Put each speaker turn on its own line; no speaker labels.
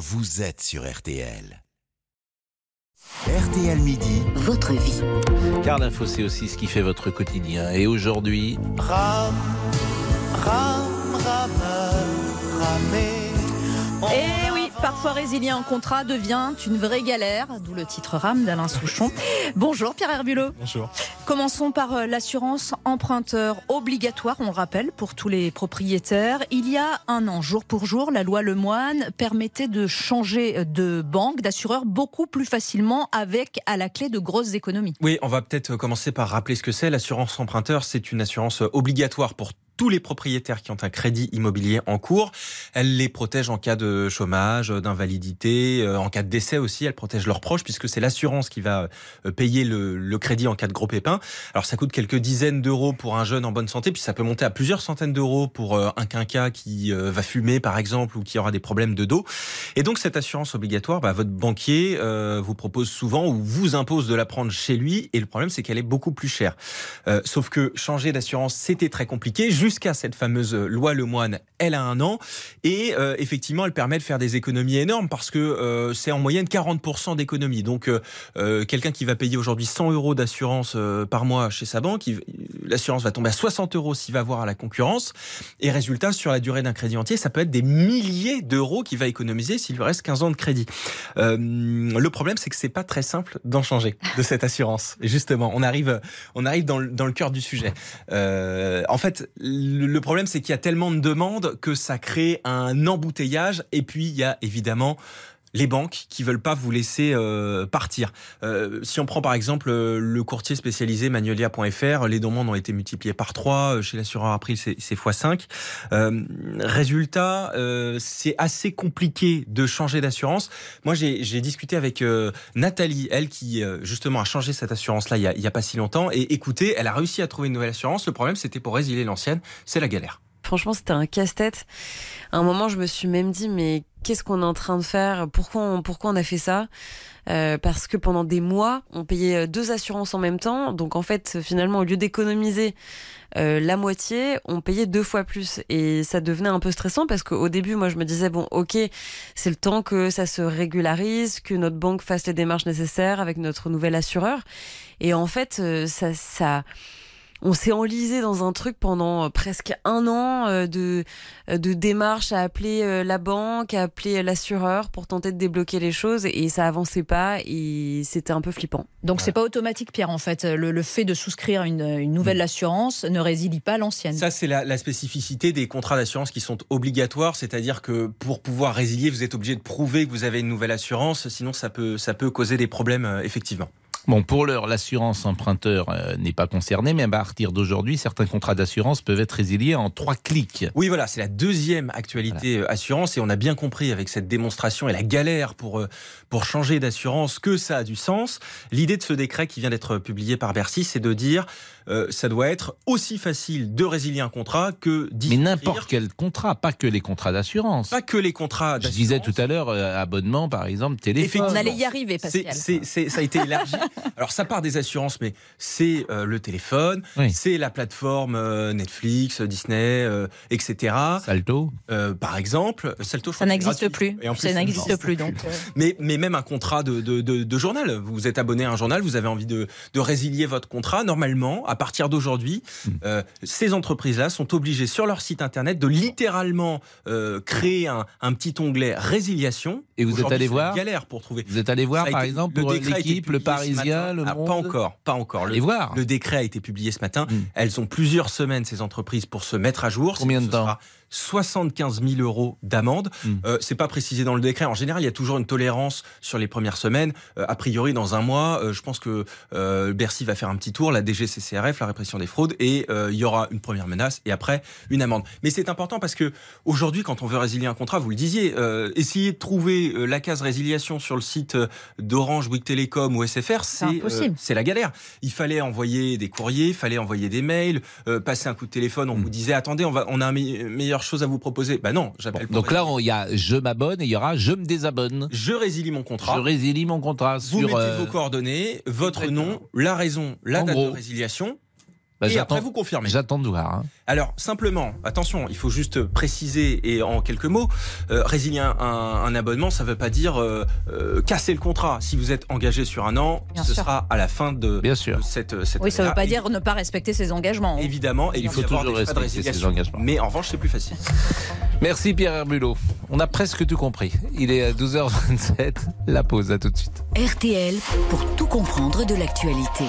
vous êtes sur RTL. RTL Midi,
votre vie.
Car l'info, c'est aussi ce qui fait votre quotidien. Et aujourd'hui,
Ram, ram, rameur, ramé.
Eh oui, parfois résilier un contrat devient une vraie galère, d'où le titre rame d'Alain Souchon. Bonjour Pierre Herbulot.
Bonjour.
Commençons par euh, l'assurance emprunteur obligatoire, on le rappelle, pour tous les propriétaires. Il y a un an, jour pour jour, la loi Lemoine permettait de changer de banque, d'assureur beaucoup plus facilement avec à la clé de grosses économies.
Oui, on va peut-être commencer par rappeler ce que c'est. L'assurance emprunteur, c'est une assurance obligatoire pour tous les propriétaires qui ont un crédit immobilier en cours. Elle les protège en cas de chômage, d'invalidité, euh, en cas de décès aussi. Elle protège leurs proches puisque c'est l'assurance qui va euh, payer le, le, crédit en cas de gros pépin. Alors ça coûte quelques dizaines d'euros pour un jeune en bonne santé, puis ça peut monter à plusieurs centaines d'euros pour euh, un quinca qui va fumer par exemple ou qui aura des problèmes de dos. Et donc cette assurance obligatoire, bah, votre banquier vous propose souvent ou vous impose de la prendre chez lui. Et le problème c'est qu'elle est beaucoup plus chère. sauf que changer d'assurance c'était très compliqué jusqu'à cette fameuse loi Lemoine, elle a un an. Et euh, effectivement, elle permet de faire des économies énormes parce que euh, c'est en moyenne 40% d'économies. Donc, euh, quelqu'un qui va payer aujourd'hui 100 euros d'assurance par mois chez sa banque, l'assurance va tomber à 60 euros s'il va voir à la concurrence. Et résultat, sur la durée d'un crédit entier, ça peut être des milliers d'euros qu'il va économiser s'il lui reste 15 ans de crédit. le problème, c'est que c'est pas très simple d'en changer de cette assurance. Justement, on arrive, on arrive dans le, dans le cœur du sujet. en fait, le problème, c'est qu'il y a tellement de demandes que ça crée un embouteillage. Et puis, il y a évidemment les banques qui veulent pas vous laisser euh, partir. Euh, si on prend par exemple euh, le courtier spécialisé Magnolia.fr, les demandes ont été multipliées par 3, chez l'assureur April c'est x5. résultat, c'est assez compliqué de changer d'assurance. Moi j'ai discuté avec Nathalie, elle qui justement a changé cette assurance-là il, il y a pas si longtemps, et écoutez, elle a réussi à trouver une nouvelle assurance. Le problème c'était pour résilier l'ancienne, c'est la galère.
Franchement, c'était un casse-tête. À un moment, je me suis même dit, mais qu'est-ce qu'on est en train de faire Pourquoi on, pourquoi on a fait ça euh, Parce que pendant des mois, on payait deux assurances en même temps. Donc en fait, finalement, au lieu d'économiser euh, la moitié, on payait deux fois plus. Et ça devenait un peu stressant parce qu'au début, moi, je me disais, bon, ok, c'est le temps que ça se régularise, que notre banque fasse les démarches nécessaires avec notre nouvel assureur. Et en fait, euh, ça... ça on s'est enlisé dans un truc pendant euh, presque un an euh, de, euh, de démarches à appeler la banque, à appeler l'assureur pour tenter de débloquer les choses et ça avançait pas et c'était un peu flippant.
Donc c'est pas automatique, Pierre, en fait. Le, fait de souscrire une, une nouvelle mm. assurance ne résilie pas l'ancienne.
Ça, c'est la, la, spécificité des contrats d'assurance qui sont obligatoires, c'est-à-dire que pour pouvoir résilier, vous êtes obligé de prouver que vous avez une nouvelle assurance, sinon ça peut, ça peut causer des problèmes, effectivement.
Bon, pour l'heure, l'assurance emprunteur euh, n'est pas concernée, mais à partir d'aujourd'hui, certains contrats d'assurance peuvent être résiliés en trois clics.
Oui, voilà, c'est la deuxième actualité euh, assurance, et on a bien compris avec cette démonstration et la galère pour, euh, pour changer d'assurance que ça a du sens. L'idée de ce décret qui vient d'être publié par Bercy, c'est de dire euh, ça doit être aussi facile de résilier un contrat que
Mais n'importe quel contrat, pas que les contrats d'assurance.
Pas que les contrats
d'assurance. Je disais tout à l'heure, euh, abonnement par exemple, téléphone.
On allait y arriver, Pascal.
C'est, ça a été élargi. Alors ça part des assurances, mais c'est euh, le téléphone, c'est la plateforme Netflix, Disney, etc.
Salto.
par exemple. Salto,
ça n'existe plus. ça n'existe plus, donc.
Mais, mais même un contrat de, de, de, journal. Vous êtes abonné à un journal, vous avez envie de, de résilier votre contrat. Normalement, à partir d'aujourd'hui, hmm. euh, ces entreprises-là sont obligées sur leur site internet de littéralement euh, créer un, petit onglet résiliation.
Et vous êtes allé voir
Galère pour trouver.
Vous êtes allé voir, par exemple, pour l'équipe, le Parisien, le
ah, Pas encore, pas encore.
Le, voir.
le décret a été publié ce matin. Hmm. Elles ont plusieurs semaines ces entreprises pour se mettre à jour.
Combien de temps
75 000 euros d'amende. Hmm. Euh, c'est pas précisé dans le décret. En général, il y a toujours une tolérance sur les premières semaines. Euh, a priori, dans un mois, euh, je pense que euh, Bercy va faire un petit tour, la DGCCRF, la répression des fraudes, et il y aura une première menace et après une amende. Mais c'est important parce que aujourd'hui, quand on veut résilier un contrat, vous le disiez, essayer de trouver la case résiliation sur le site d'Orange, Bouygues Télécom ou SFR, c'est c'est la galère. Il fallait envoyer des courriers, il fallait envoyer des mails, passer un coup de téléphone. On hmm. vous disait attendez, on va, on a un meilleur chose à vous proposer. Bah non, j'appelle.
donc là, il y a je m'abonne et il y aura je me désabonne.
Je résilie mon contrat.
Je résilie mon contrat.
Vous mettez euh, vos coordonnées, votre nom, la raison, la date de résiliation.
Bah,
et
j'attends-
après vous confirmez.
J'attends de voir. hein.
Alors simplement, attention, il faut juste préciser et en quelques mots, euh, résilier un, un abonnement, ça ne veut pas dire euh, euh, casser le contrat. Si vous êtes engagé sur un an,
Bien
ce
sûr.
sera à la fin de,
Bien sûr.
de cette, cette
Oui, ça ne veut pas dire ne pas respecter ses engagements.
Évidemment, et
Il faut toujours respecter ses engagements.
Mais en revanche, c'est plus facile.
Merci Pierre Herbulot. On a presque tout compris. Il est à 12h27. La pause, à tout de suite.
RTL pour tout comprendre de l'actualité.